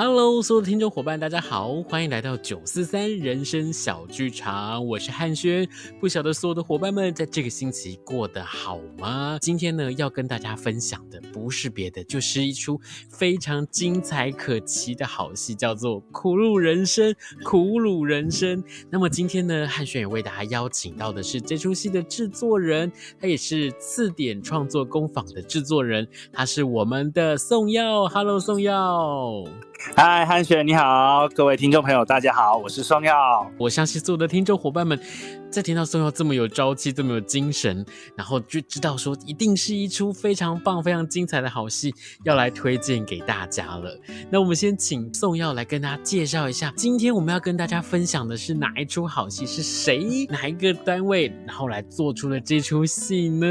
Hello，所有的听众伙伴，大家好，欢迎来到九四三人生小剧场，我是汉轩。不晓得所有的伙伴们在这个星期过得好吗？今天呢，要跟大家分享的不是别的，就是一出非常精彩可期的好戏，叫做《苦鲁人生》。苦鲁人生。那么今天呢，汉轩也为大家邀请到的是这出戏的制作人，他也是次点创作工坊的制作人，他是我们的宋耀。Hello，宋耀。嗨，汉雪你好，各位听众朋友，大家好，我是双耀。我相信所有的听众伙伴们，在听到宋耀这么有朝气、这么有精神，然后就知道说，一定是一出非常棒、非常精彩的好戏，要来推荐给大家了。那我们先请宋耀来跟大家介绍一下，今天我们要跟大家分享的是哪一出好戏？是谁？哪一个单位？然后来做出了这出戏呢？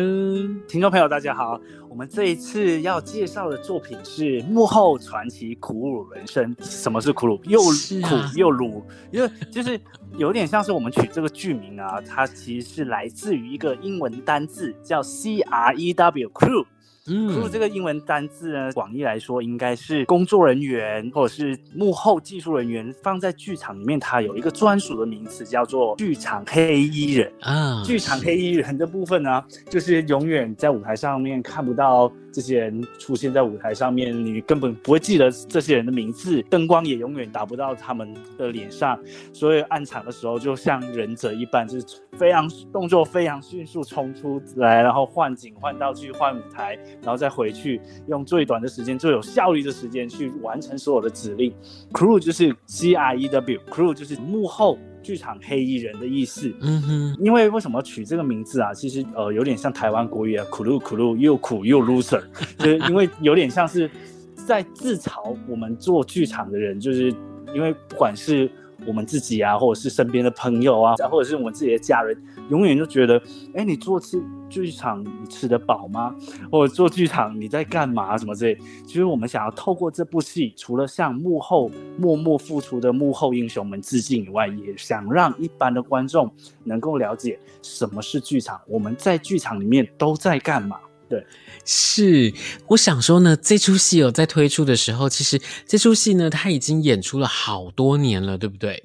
听众朋友，大家好。我们这一次要介绍的作品是幕后传奇《苦鲁人生》。什么是苦鲁？又苦又鲁，因为就是有点像是我们取这个剧名啊，它其实是来自于一个英文单字，叫 C R E W Crew。嗯，crew 这个英文单字呢，广义来说应该是工作人员或者是幕后技术人员，放在剧场里面，它有一个专属的名词，叫做剧场黑衣人啊。剧场黑衣人的部分呢，就是永远在舞台上面看不到。这些人出现在舞台上面，你根本不会记得这些人的名字，灯光也永远打不到他们的脸上，所以暗场的时候就像忍者一般，就是非常动作非常迅速冲出来，然后换景、换道具、换舞台，然后再回去，用最短的时间、最有效率的时间去完成所有的指令。Crew 就是 C R E W，Crew 就是幕后。剧场黑衣人的意思，嗯哼，因为为什么取这个名字啊？其实呃，有点像台湾国语啊，苦路苦路，又苦又 loser，就是因为有点像是在自嘲我们做剧场的人，就是因为不管是我们自己啊，或者是身边的朋友啊，或者是我们自己的家人，永远就觉得，哎，你做次。剧场你吃得饱吗？或者做剧场你在干嘛？什么之类？其实我们想要透过这部戏，除了向幕后默默付出的幕后英雄们致敬以外，也想让一般的观众能够了解什么是剧场，我们在剧场里面都在干嘛。对，是我想说呢，这出戏有在推出的时候，其实这出戏呢，它已经演出了好多年了，对不对？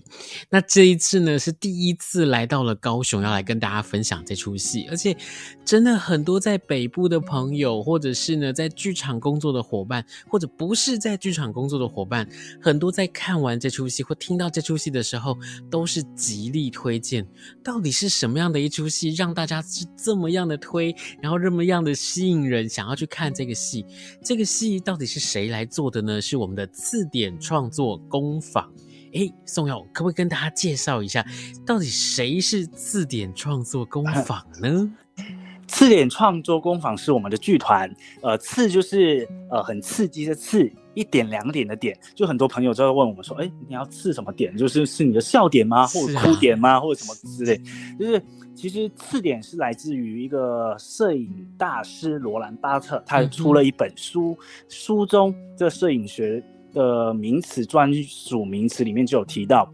那这一次呢，是第一次来到了高雄，要来跟大家分享这出戏，而且真的很多在北部的朋友，或者是呢在剧场工作的伙伴，或者不是在剧场工作的伙伴，很多在看完这出戏或听到这出戏的时候，都是极力推荐。到底是什么样的一出戏，让大家是这么样的推，然后这么样的？吸引人想要去看这个戏，这个戏到底是谁来做的呢？是我们的字典创作工坊。哎，宋耀，可不可以跟大家介绍一下，到底谁是字典创作工坊呢？刺点创作工坊是我们的剧团，呃，刺就是呃很刺激的刺，一点两点的点，就很多朋友就会问我们说，诶，你要刺什么点？就是是你的笑点吗？或者哭点吗？啊、或者什么之类，就是。其实刺点是来自于一个摄影大师罗兰巴特，他出了一本书，书中这摄影学的名词专属名词里面就有提到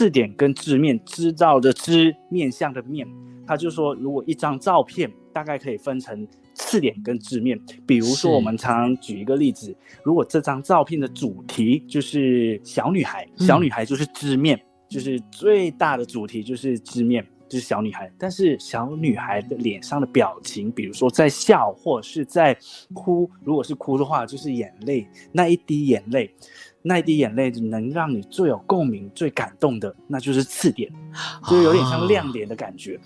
刺点跟字面，知道的知，面向的面，他就说如果一张照片大概可以分成次点跟字面，比如说我们常常举一个例子，如果这张照片的主题就是小女孩，小女孩就是知面，就是最大的主题就是知面。就是小女孩，但是小女孩的脸上的表情，比如说在笑或者是在哭，如果是哭的话，就是眼泪，那一滴眼泪，那一滴眼泪能让你最有共鸣、最感动的，那就是次点，就是有点像亮点的感觉。哦、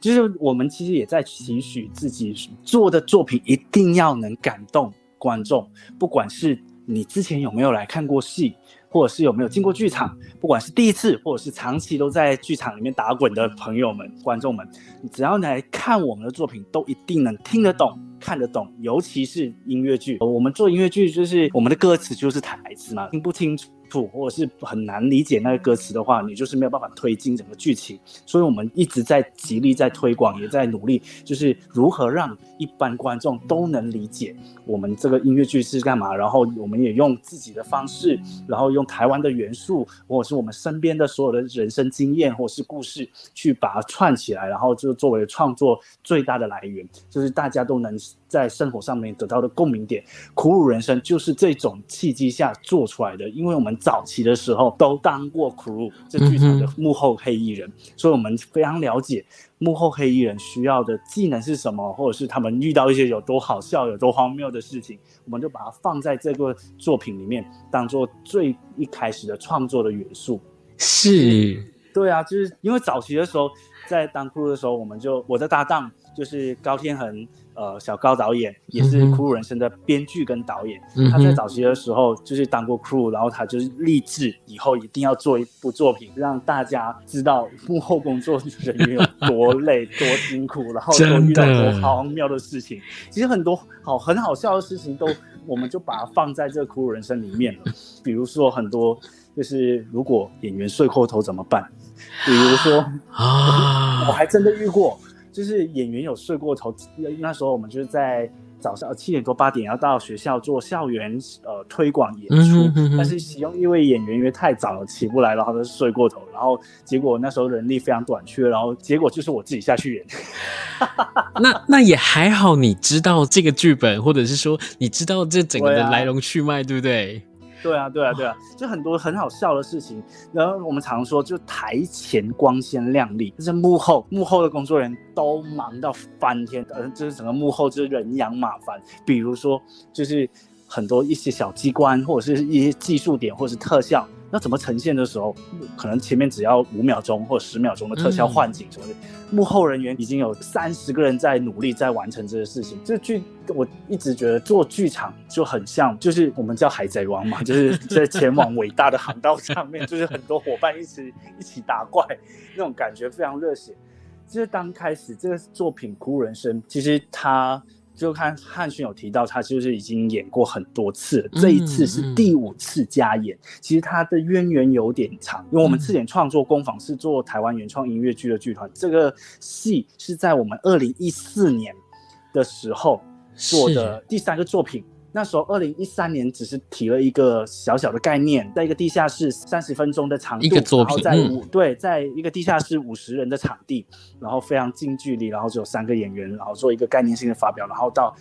就是我们其实也在期许自己做的作品一定要能感动观众，不管是你之前有没有来看过戏。或者是有没有进过剧场，不管是第一次或者是长期都在剧场里面打滚的朋友们、观众们，你只要来看我们的作品，都一定能听得懂、看得懂。尤其是音乐剧，我们做音乐剧就是我们的歌词就是台词嘛，听不清楚。或者是很难理解那个歌词的话，你就是没有办法推进整个剧情。所以我们一直在极力在推广，也在努力，就是如何让一般观众都能理解我们这个音乐剧是干嘛。然后我们也用自己的方式，然后用台湾的元素，或者是我们身边的所有的人生经验或是故事，去把它串起来，然后就作为创作最大的来源，就是大家都能在生活上面得到的共鸣点，《苦鲁人生》就是这种契机下做出来的。因为我们早期的时候都当过苦鲁这剧场的幕后黑衣人，所以我们非常了解幕后黑衣人需要的技能是什么，或者是他们遇到一些有多好笑、有多荒谬的事情，我们就把它放在这个作品里面，当做最一开始的创作的元素。是，对啊，就是因为早期的时候。在当苦鲁的时候，我们就我的搭档就是高天恒，呃，小高导演也是《苦鲁人生》的编剧跟导演。嗯、他在早期的时候就是当过 crew，，然后他就是立志以后一定要做一部作品，让大家知道幕后工作人员有多累、多辛苦，然后都遇到多荒谬的事情。其实很多好很好笑的事情都，我们就把它放在这个《苦鲁人生》里面了。比如说很多就是如果演员睡过头怎么办？比如说啊，我还真的遇过，就是演员有睡过头。那时候我们就是在早上七点多八点要到学校做校园呃推广演出，嗯哼嗯哼，但是其中一位演员因为太早了起不来，然后他就睡过头，然后结果那时候人力非常短缺，然后结果就是我自己下去演。那那也还好，你知道这个剧本，或者是说你知道这整个的来龙去脉，对不对？对啊，对啊，对啊，就很多很好笑的事情。然后我们常说，就台前光鲜亮丽，但是幕后幕后的工作人员都忙到翻天，呃，就是整个幕后就是人仰马翻。比如说，就是很多一些小机关，或者是一些技术点，或者是特效。那怎么呈现的时候，可能前面只要五秒钟或十秒钟的特效换景什么的，嗯、幕后人员已经有三十个人在努力在完成这个事情。这剧我一直觉得做剧场就很像，就是我们叫海贼王嘛，就是在前往伟大的航道上面，就是很多伙伴一起一起打怪，那种感觉非常热血。就是刚开始这个作品《苦人生》，其实它。就看汉逊有提到，他就是已经演过很多次了，这一次是第五次加演。嗯嗯、其实他的渊源有点长，因为我们赤点创作工坊是做台湾原创音乐剧的剧团，这个戏是在我们二零一四年的时候做的第三个作品。那时候，二零一三年只是提了一个小小的概念，在一个地下室三十分钟的长度，一个作品，然后在五、嗯、对，在一个地下室五十人的场地，然后非常近距离，然后只有三个演员，然后做一个概念性的发表，然后到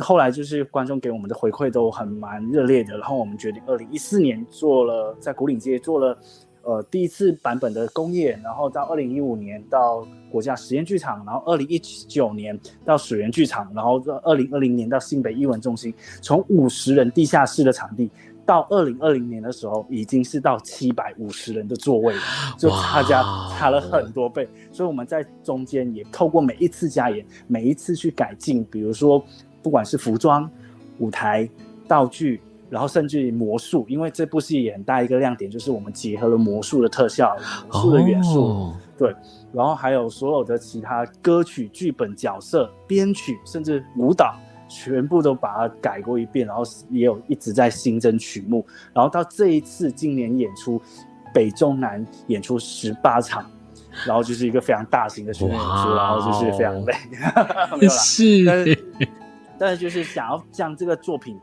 后来就是观众给我们的回馈都很蛮热烈的，然后我们决定二零一四年做了在古岭街做了。呃，第一次版本的公演，然后到二零一五年到国家实验剧场，然后二零一九年到水源剧场，然后到二零二零年到新北艺文中心，从五十人地下室的场地，到二零二零年的时候，已经是到七百五十人的座位了，就差价差了很多倍。所以我们在中间也透过每一次加演，每一次去改进，比如说不管是服装、舞台、道具。然后甚至于魔术，因为这部戏也很大一个亮点，就是我们结合了魔术的特效、魔术的元素，哦、对，然后还有所有的其他歌曲、剧本、角色、编曲，甚至舞蹈，全部都把它改过一遍，然后也有一直在新增曲目，然后到这一次今年演出北中南演出十八场，然后就是一个非常大型的巡演演出，然后就是非常累，没有啦，是，但是但是就是想要将这个作品。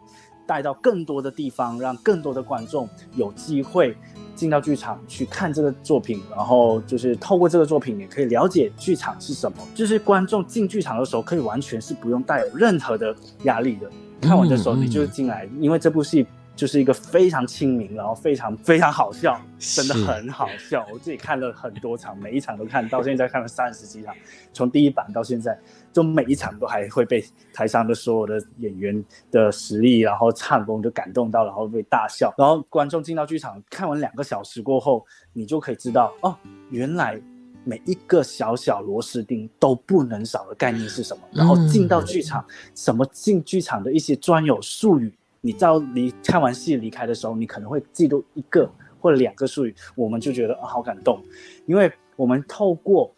带到更多的地方，让更多的观众有机会进到剧场去看这个作品，然后就是透过这个作品也可以了解剧场是什么。就是观众进剧场的时候，可以完全是不用带有任何的压力的。看完的时候，你就进来，因为这部戏。就是一个非常亲民，然后非常非常好笑，真的很好笑。我自己看了很多场，每一场都看到现在看了三十几场，从第一版到现在，就每一场都还会被台上的所有的演员的实力，然后唱功就感动到，然后被大笑。然后观众进到剧场看完两个小时过后，你就可以知道哦，原来每一个小小螺丝钉都不能少的概念是什么。然后进到剧场，嗯、什么进剧场的一些专有术语。你到离看完戏离开的时候，你可能会记住一个或两个术语，我们就觉得啊好感动，因为我们透过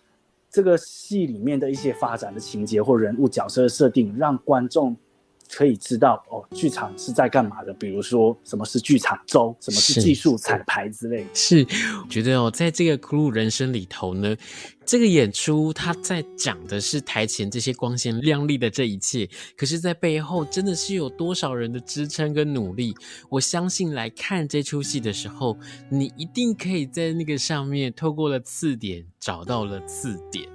这个戏里面的一些发展的情节或人物角色的设定，让观众。可以知道哦，剧场是在干嘛的？比如说，什么是剧场周，什么是技术彩排之类的。是，我觉得哦，在这个《苦鲁人生》里头呢，这个演出它在讲的是台前这些光鲜亮丽的这一切，可是，在背后真的是有多少人的支撑跟努力？我相信来看这出戏的时候，你一定可以在那个上面透过了次点找到了次点。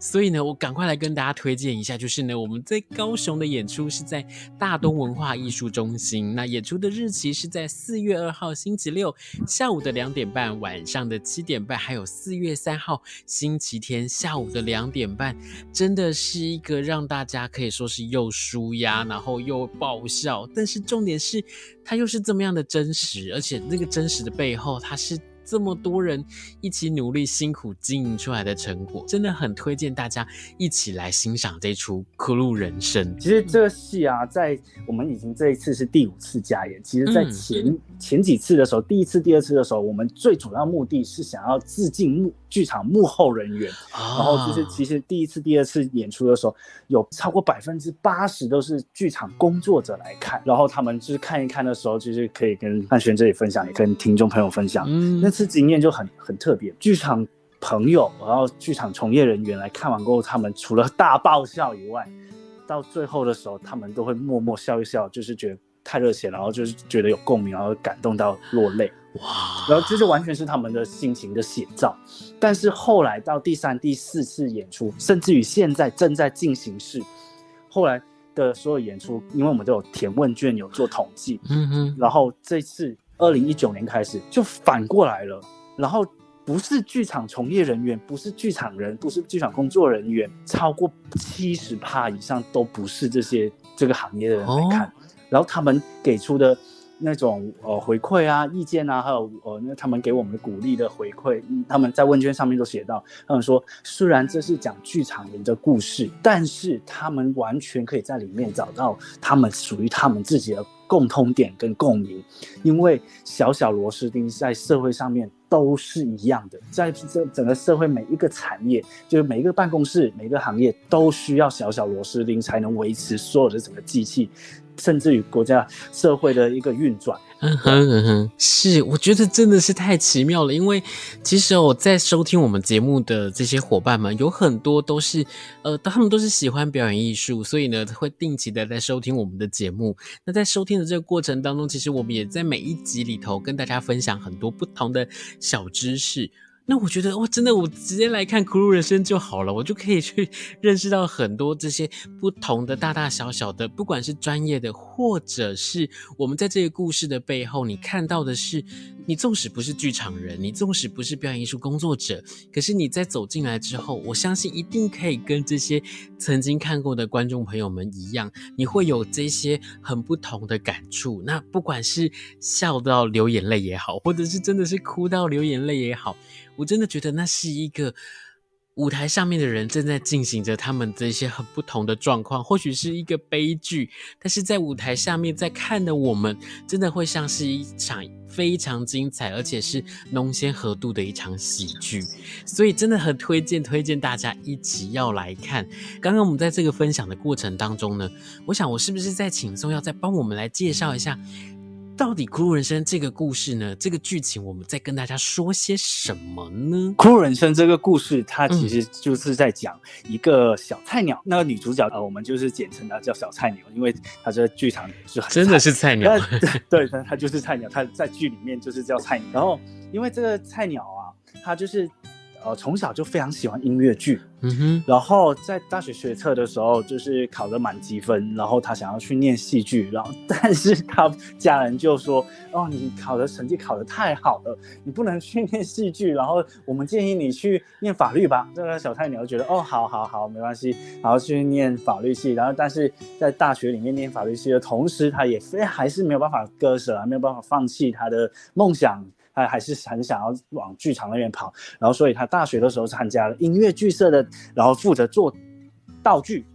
所以呢，我赶快来跟大家推荐一下，就是呢，我们在高雄的演出是在大东文化艺术中心，那演出的日期是在四月二号星期六下午的两点半，晚上的七点半，还有四月三号星期天下午的两点半，真的是一个让大家可以说是又舒压，然后又爆笑，但是重点是它又是这么样的真实，而且那个真实的背后，它是。这么多人一起努力辛苦经营出来的成果，真的很推荐大家一起来欣赏这出《苦路人生》。其实这个戏啊，在我们已经这一次是第五次加演。其实，在前、嗯、前几次的时候，第一次、第二次的时候，我们最主要目的是想要致敬幕剧场幕后人员。哦、然后就是，其实第一次、第二次演出的时候，有超过百分之八十都是剧场工作者来看。然后他们就是看一看的时候，就是可以跟汉轩这里分享，也跟听众朋友分享。嗯。次经验就很很特别，剧场朋友，然后剧场从业人员来看完过后，他们除了大爆笑以外，到最后的时候，他们都会默默笑一笑，就是觉得太热血，然后就是觉得有共鸣，然后感动到落泪。哇！然后这就完全是他们的心情的写照。但是后来到第三、第四次演出，甚至于现在正在进行式，后来的所有演出，因为我们都有填问卷，有做统计，嗯嗯，然后这次。二零一九年开始就反过来了，然后不是剧场从业人员，不是剧场人，不是剧场工作人员，超过七十趴以上都不是这些这个行业的人来看，哦、然后他们给出的那种呃回馈啊、意见啊，还有呃那他们给我们的鼓励的回馈，他们在问卷上面都写到，他们说虽然这是讲剧场人的故事，但是他们完全可以在里面找到他们属于他们自己的。共通点跟共鸣，因为小小螺丝钉在社会上面都是一样的，在这整个社会每一个产业，就是每一个办公室、每个行业都需要小小螺丝钉才能维持所有的整个机器，甚至于国家社会的一个运转。嗯哼嗯哼，是，我觉得真的是太奇妙了。因为其实我在收听我们节目的这些伙伴们，有很多都是，呃，他们都是喜欢表演艺术，所以呢，会定期的在收听我们的节目。那在收听的这个过程当中，其实我们也在每一集里头跟大家分享很多不同的小知识。那我觉得哇，真的，我直接来看《苦路人生》就好了，我就可以去 认识到很多这些不同的大大小小的，不管是专业的，或者是我们在这个故事的背后，你看到的是，你纵使不是剧场人，你纵使不是表演艺术工作者，可是你在走进来之后，我相信一定可以跟这些曾经看过的观众朋友们一样，你会有这些很不同的感触。那不管是笑到流眼泪也好，或者是真的是哭到流眼泪也好。我真的觉得那是一个舞台上面的人正在进行着他们这些很不同的状况，或许是一个悲剧，但是在舞台下面在看的我们，真的会像是一场非常精彩而且是浓鲜合度的一场喜剧，所以真的很推荐推荐大家一起要来看。刚刚我们在这个分享的过程当中呢，我想我是不是在请宋耀再帮我们来介绍一下？到底《苦路人生》这个故事呢？这个剧情我们在跟大家说些什么呢？《苦路人生》这个故事，它其实就是在讲一个小菜鸟。嗯、那个女主角呃，我们就是简称她叫小菜鸟，因为她这个剧场是很真的是菜鸟。对，她她就是菜鸟，她在剧里面就是叫菜鸟。然后，因为这个菜鸟啊，她就是。呃，从小就非常喜欢音乐剧，嗯哼，然后在大学学测的时候，就是考了满积分，然后他想要去念戏剧，然后但是他家人就说，哦，你考的成绩考得太好了，你不能去念戏剧，然后我们建议你去念法律吧。这个小菜鸟就觉得，哦，好好好，没关系，然后去念法律系，然后但是在大学里面念法律系的同时，他也非还是没有办法割舍，没有办法放弃他的梦想。他还是很想要往剧场那边跑，然后所以他大学的时候参加了音乐剧社的，然后负责做道具，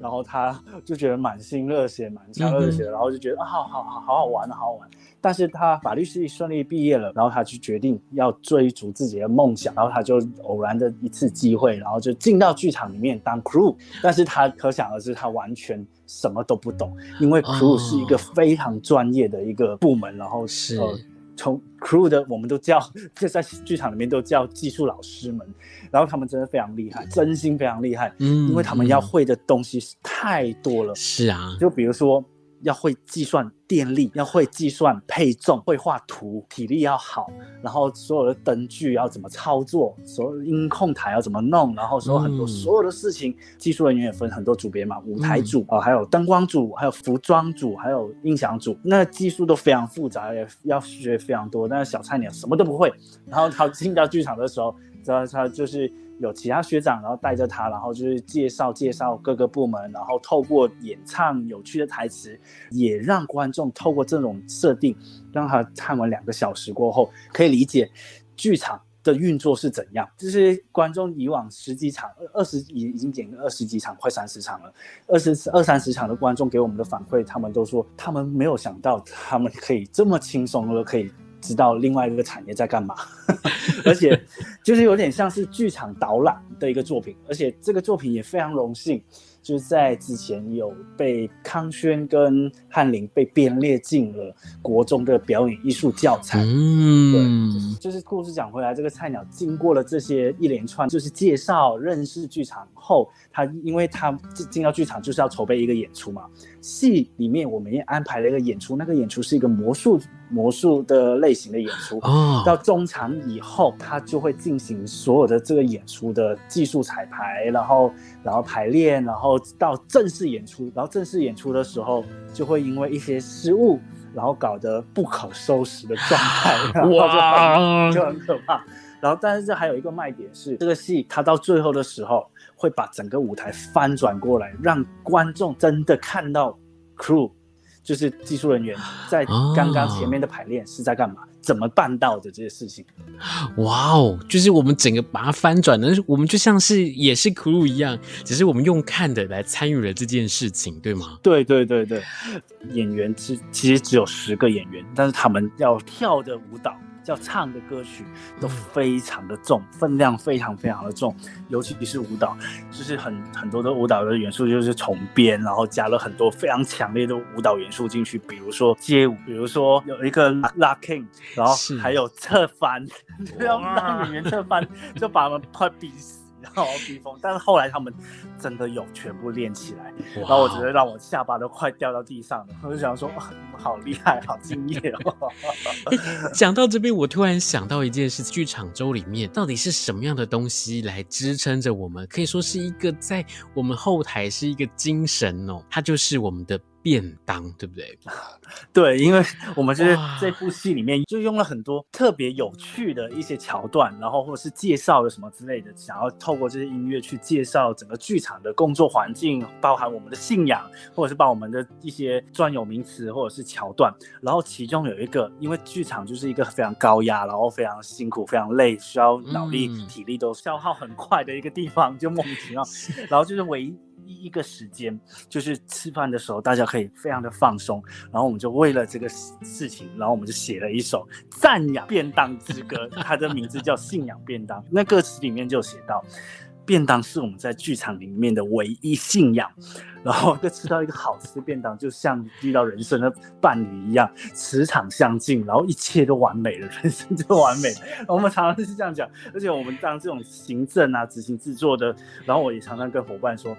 然后他就觉得满心热血，满腔热血，然后就觉得啊，好好好好好玩啊，好好玩。但是他法律系顺利毕业了，然后他就决定要追逐自己的梦想，然后他就偶然的一次机会，然后就进到剧场里面当 crew。但是他可想而知，他完全什么都不懂，因为 crew 是一个非常专业的一个部门，然后是。呃从 crew 的，我们都叫，就在剧场里面都叫技术老师们，然后他们真的非常厉害，真心非常厉害，嗯，因为他们要会的东西是太多了，是啊，就比如说要会计算电力，要会计算配重，会画图，体力要好，然后所有的灯具要怎么操作，所有音控台要怎么弄，然后说很多、所有的事情，技术人员也分很多组别嘛，舞台组啊、嗯，还有灯光组，还有服装组，还有音响组，那技术都非常复杂，也要学非常多。但是小菜鸟什么都不会，然后他进到剧场的时候，知道他就是。有其他学长，然后带着他，然后就是介绍介绍各个部门，然后透过演唱有趣的台词，也让观众透过这种设定，让他看完两个小时过后，可以理解剧场的运作是怎样。就是观众以往十几场、二十已已经演了二十几场，快三十场了，二十二三十场的观众给我们的反馈，他们都说他们没有想到，他们可以这么轻松的可以。知道另外一个产业在干嘛，而且就是有点像是剧场导览的一个作品，而且这个作品也非常荣幸。就是在之前有被康轩跟翰林被编列进了国中的表演艺术教材。嗯，对，就是故事讲回来，这个菜鸟经过了这些一连串，就是介绍认识剧场后，他因为他进到剧场就是要筹备一个演出嘛。戏里面我们也安排了一个演出，那个演出是一个魔术魔术的类型的演出。哦，到中场以后，他就会进行所有的这个演出的技术彩排，然后然后排练，然后。到正式演出，然后正式演出的时候，就会因为一些失误，然后搞得不可收拾的状态，哇，就很可怕。然后，但是这还有一个卖点是，这个戏它到最后的时候会把整个舞台翻转过来，让观众真的看到 crew，就是技术人员在刚刚前面的排练是在干嘛。怎么办到的这些事情？哇哦，就是我们整个把它翻转的，我们就像是也是 crew 一样，只是我们用看的来参与了这件事情，对吗？对对对对，演员其其实只有十个演员，但是他们要跳的舞蹈。叫唱的歌曲都非常的重，分量非常非常的重，尤其是舞蹈，就是很很多的舞蹈的元素就是重编，然后加了很多非常强烈的舞蹈元素进去，比如说街舞，比如说有一个 locking，然后还有侧翻，就要让演员侧翻，就把他们快逼死。然后逼疯，但是后来他们真的有全部练起来，然后我觉得让我下巴都快掉到地上了。我就想说，哇，你们好厉害，好敬业哦。讲到这边，我突然想到一件事：剧场周里面到底是什么样的东西来支撑着我们？可以说是一个在我们后台是一个精神哦，它就是我们的。便当对不对？对，因为我们就是这部戏里面就用了很多特别有趣的一些桥段，然后或者是介绍的什么之类的，想要透过这些音乐去介绍整个剧场的工作环境，包含我们的信仰，或者是把我们的一些专有名词或者是桥段。然后其中有一个，因为剧场就是一个非常高压，然后非常辛苦、非常累，需要脑力、体力都消耗很快的一个地方，就莫名其妙。然后就是唯一。一一个时间，就是吃饭的时候，大家可以非常的放松。然后我们就为了这个事情，然后我们就写了一首赞扬便当之歌，它的名字叫《信仰便当》。那歌词里面就写到。便当是我们在剧场里面的唯一信仰，然后就吃到一个好吃的便当，就像遇到人生的伴侣一样，磁场相近，然后一切都完美了，人生就完美了。我们常常是这样讲，而且我们当这种行政啊、执行制作的，然后我也常常跟伙伴说，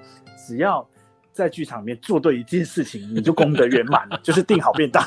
只要在剧场里面做对一件事情，你就功德圆满了，就是订好便当。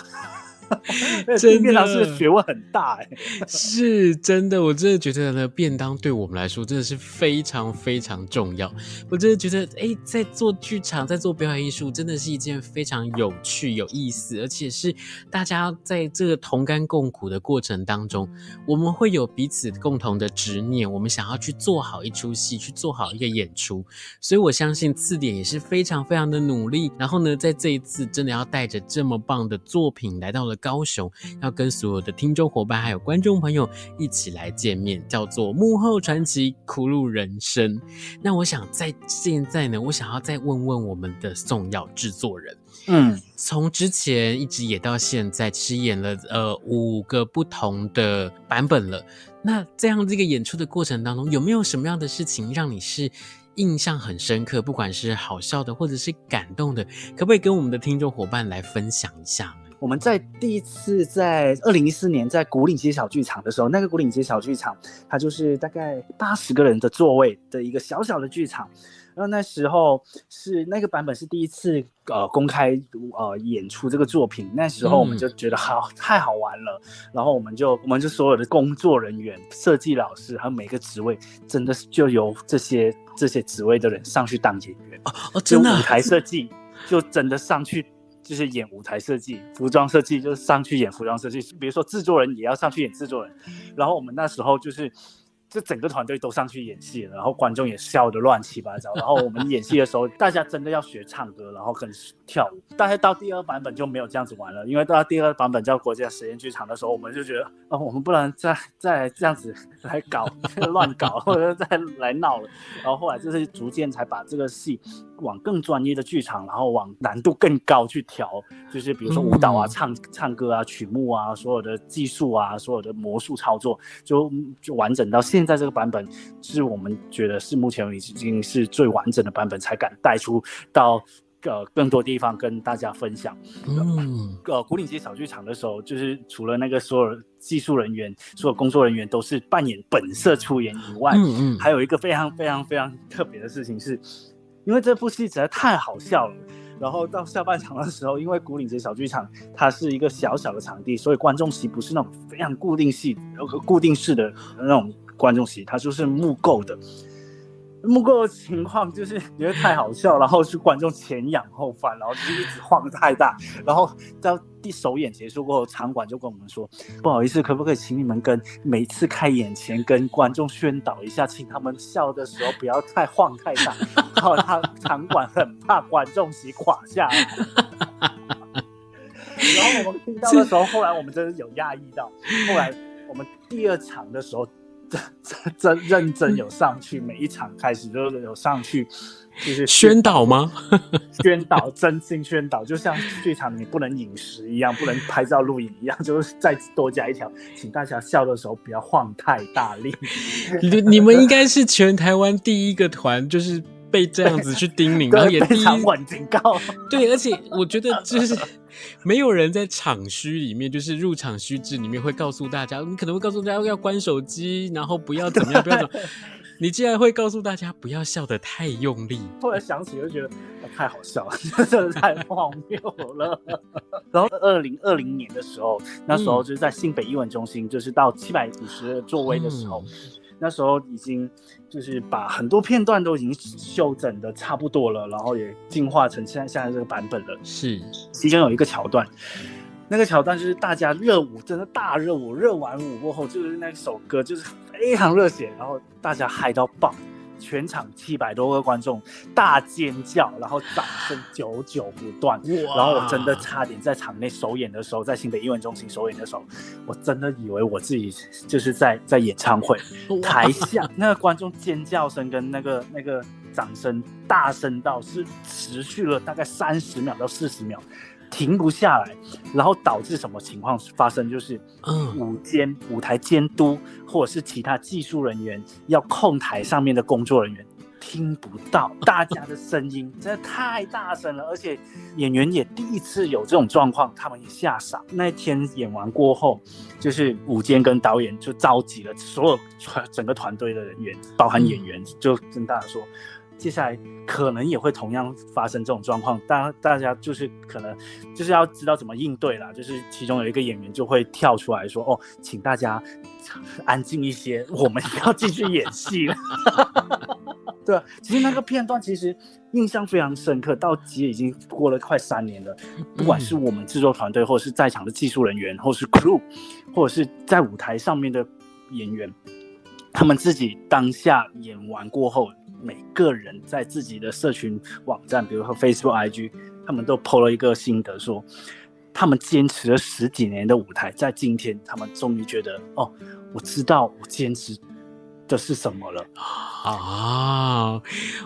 这便当是学问很大哎，是真的，我真的觉得呢，便当对我们来说真的是非常非常重要。我真的觉得，哎，在做剧场，在做表演艺术，真的是一件非常有趣、有意思，而且是大家在这个同甘共苦的过程当中，我们会有彼此共同的执念，我们想要去做好一出戏，去做好一个演出。所以我相信次点也是非常非常的努力。然后呢，在这一次真的要带着这么棒的作品来到了。高雄要跟所有的听众伙伴还有观众朋友一起来见面，叫做幕后传奇苦路人生。那我想在现在呢，我想要再问问我们的宋耀制作人，嗯，从之前一直演到现在，其实演了呃五个不同的版本了。那这样这个演出的过程当中，有没有什么样的事情让你是印象很深刻？不管是好笑的或者是感动的，可不可以跟我们的听众伙伴来分享一下呢？我们在第一次在二零一四年在古岭街小剧场的时候，那个古岭街小剧场，它就是大概八十个人的座位的一个小小的剧场。然后那时候是那个版本是第一次呃公开呃演出这个作品，那时候我们就觉得好、嗯、太好玩了，然后我们就我们就所有的工作人员、设计老师还有每个职位，真的是就由这些这些职位的人上去当演员哦哦，真的、啊、舞台设计就真的上去就是演舞台设计，服装设计就是上去演服装设计，比如说制作人也要上去演制作人，然后我们那时候就是。这整个团队都上去演戏了，然后观众也笑得乱七八糟。然后我们演戏的时候，大家真的要学唱歌，然后跟跳舞。但是到第二版本就没有这样子玩了，因为到第二版本叫国家实验剧场的时候，我们就觉得，哦，我们不能再再这样子来搞 乱搞，或者再来闹了。然后后来就是逐渐才把这个戏往更专业的剧场，然后往难度更高去调，就是比如说舞蹈啊、唱唱歌啊、曲目啊、所有的技术啊、所有的魔术操作，就就完整到现。在这个版本是我们觉得是目前已经是最完整的版本，才敢带出到呃更多地方跟大家分享。嗯，呃，古岭街小剧场的时候，就是除了那个所有技术人员、所有工作人员都是扮演本色出演以外，嗯嗯，还有一个非常非常非常特别的事情是，因为这部戏实在太好笑了。然后到下半场的时候，因为古岭街小剧场它是一个小小的场地，所以观众席不是那种非常固定系、固定式的那种。观众席，它就是木构的，木构的情况就是 觉得太好笑，然后是观众前仰后翻，然后就一直晃太大，然后到第首演结束过后，场馆就跟我们说，不好意思，可不可以请你们跟每次开演前跟观众宣导一下，请他们笑的时候不要太晃太大，然后他场馆很怕观众席垮下来。然后我们听到的时候，后来我们真的有压抑到，后来我们第二场的时候。真真认真有上去，每一场开始都有上去，就是宣导吗？宣导，真心宣导，就像剧场你不能饮食一样，不能拍照录影一样，就是再多加一条，请大家笑的时候不要晃太大力。你你们应该是全台湾第一个团，就是被这样子去叮咛，然后也第一晚警告。对，而且我觉得就是。没有人在场虚里面，就是入场须知里面会告诉大家，你可能会告诉大家要关手机，然后不要怎么样，不要怎么。你竟然会告诉大家不要笑得太用力。后来想起就觉得太好笑了，真的太荒谬了。然后二零二零年的时候，那时候就是在新北艺文中心，就是到七百五十座位的时候。嗯那时候已经就是把很多片段都已经修整的差不多了，然后也进化成现在现在这个版本了。是，其中有一个桥段，那个桥段就是大家热舞，真的大热舞，热完舞过后就是那首歌就是非常热血，然后大家嗨到爆。全场七百多个观众大尖叫，然后掌声久久不断。然后我真的差点在场内首演的时候，在新北艺文中心首演的时候，我真的以为我自己就是在在演唱会。台下那个观众尖叫声跟那个那个掌声大声到是持续了大概三十秒到四十秒。停不下来，然后导致什么情况发生？就是，舞监、舞台监督或者是其他技术人员要控台上面的工作人员听不到大家的声音，真的太大声了，而且演员也第一次有这种状况，他们也吓傻。那天演完过后，就是舞监跟导演就召集了所有整个团队的人员，包含演员，就跟大家说。接下来可能也会同样发生这种状况，大大家就是可能就是要知道怎么应对啦。就是其中有一个演员就会跳出来说：“哦，请大家安静一些，我们要继续演戏了。”对，其实那个片段其实印象非常深刻，到其实已经过了快三年了。不管是我们制作团队，或者是在场的技术人员，或是 crew，或者是在舞台上面的演员，他们自己当下演完过后。每个人在自己的社群网站，比如说 Facebook、IG，他们都 PO 了一个心得，说他们坚持了十几年的舞台，在今天他们终于觉得，哦，我知道我坚持的是什么了啊！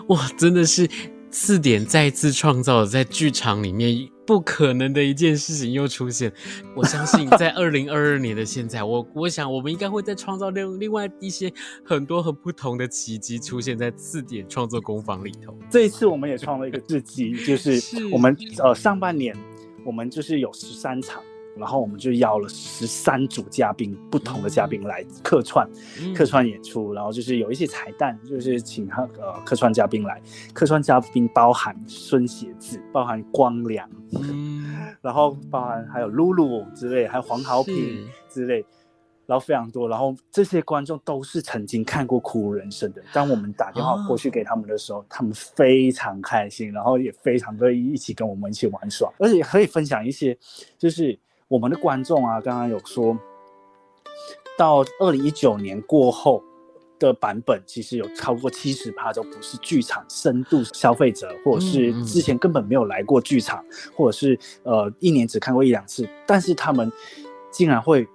哇，真的是。次点再次创造了在剧场里面不可能的一件事情又出现，我相信 在二零二二年的现在，我我想我们应该会再创造另另外一些很多很不同的奇迹出现在次点创作工坊里头。这一次我们也创了一个奇迹，就是我们呃上半年我们就是有十三场。然后我们就邀了十三组嘉宾，不同的嘉宾来客串，嗯、客串演出。然后就是有一些彩蛋，就是请他呃客串嘉宾来。客串嘉宾包含孙协志，包含光良，嗯、然后包含还有露露之类，还有黄豪平之类，然后非常多。然后这些观众都是曾经看过《苦鲁人生》的。当我们打电话过去给他们的时候，哦、他们非常开心，然后也非常乐意一起跟我们一起玩耍，而且可以分享一些，就是。我们的观众啊，刚刚有说到二零一九年过后的版本，其实有超过七十趴都不是剧场深度消费者，或者是之前根本没有来过剧场，或者是呃一年只看过一两次，但是他们竟然会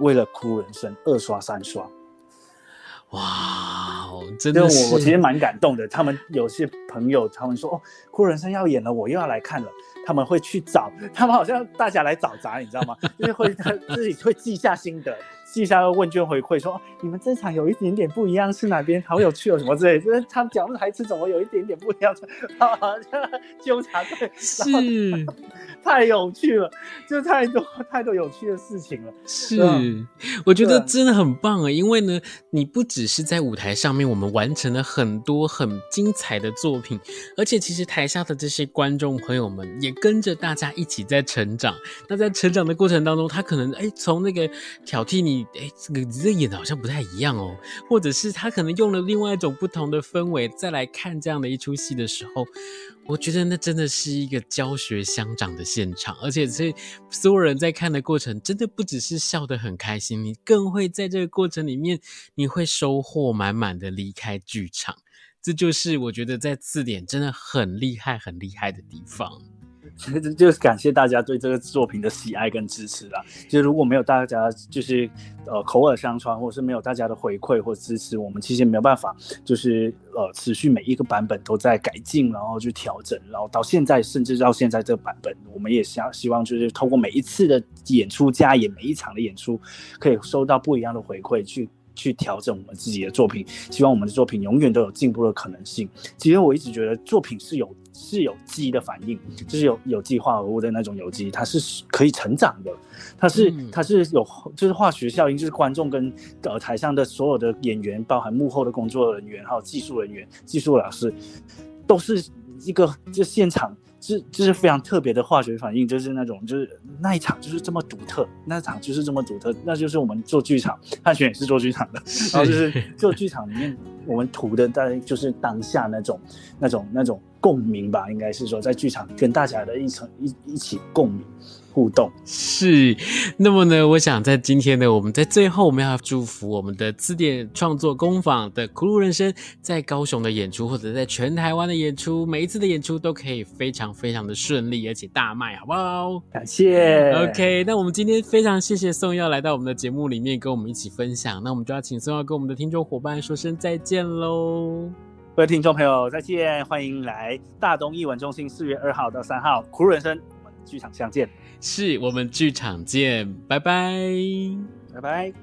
为了《哭人生》二刷三刷，哇，真的是我我其实蛮感动的。他们有些朋友他们说哦，《苦鲁人生》要演了，我又要来看了。他们会去找，他们好像大家来找砸，你知道吗？就是会他 自己会记下心得，记下问卷回馈，说你们这场有一点点不一样，是哪边好有趣哦，什么之类。就是他们讲的台词怎么有一点点不一样，好像纠察队是。太有趣了，就太多太多有趣的事情了。是，嗯、我觉得真的很棒啊！因为呢，你不只是在舞台上面，我们完成了很多很精彩的作品，而且其实台下的这些观众朋友们也跟着大家一起在成长。那在成长的过程当中，他可能哎，从那个挑剔你，哎，这个这演的好像不太一样哦，或者是他可能用了另外一种不同的氛围再来看这样的一出戏的时候。我觉得那真的是一个教学相长的现场，而且这所有人在看的过程，真的不只是笑得很开心，你更会在这个过程里面，你会收获满满的离开剧场。这就是我觉得在字典真的很厉害、很厉害的地方。就是感谢大家对这个作品的喜爱跟支持啦。就如果没有大家，就是呃口耳相传，或者是没有大家的回馈或支持，我们其实没有办法，就是呃持续每一个版本都在改进，然后去调整，然后到现在，甚至到现在这个版本，我们也想希望就是透过每一次的演出加演，每一场的演出，可以收到不一样的回馈，去去调整我们自己的作品。希望我们的作品永远都有进步的可能性。其实我一直觉得作品是有。是有机的反应，就是有有机化合物的那种有机，它是可以成长的，它是、嗯、它是有就是化学效应，就是观众跟呃台上的所有的演员，包含幕后的工作人员，还有技术人员、技术老师，都是一个就现场。是，就是非常特别的化学反应，就是那种，就是那一场就是这么独特，那场就是这么独特，那就是我们做剧场，汉璇也是做剧场。的，然后就是做剧场里面我们图的大概就是当下那种、那种、那种共鸣吧，应该是说在剧场跟大家的一层一一起共鸣。互动是，那么呢，我想在今天呢，我们在最后我们要祝福我们的字典创作工坊的苦路人生在高雄的演出，或者在全台湾的演出，每一次的演出都可以非常非常的顺利，而且大卖，好不好？感谢。OK，那我们今天非常谢谢宋耀来到我们的节目里面跟我们一起分享，那我们就要请宋耀跟我们的听众伙伴说声再见喽。各位听众朋友再见，欢迎来大东艺文中心四月二号到三号苦人生，我们剧场相见。是，我们剧场见，拜拜，拜拜。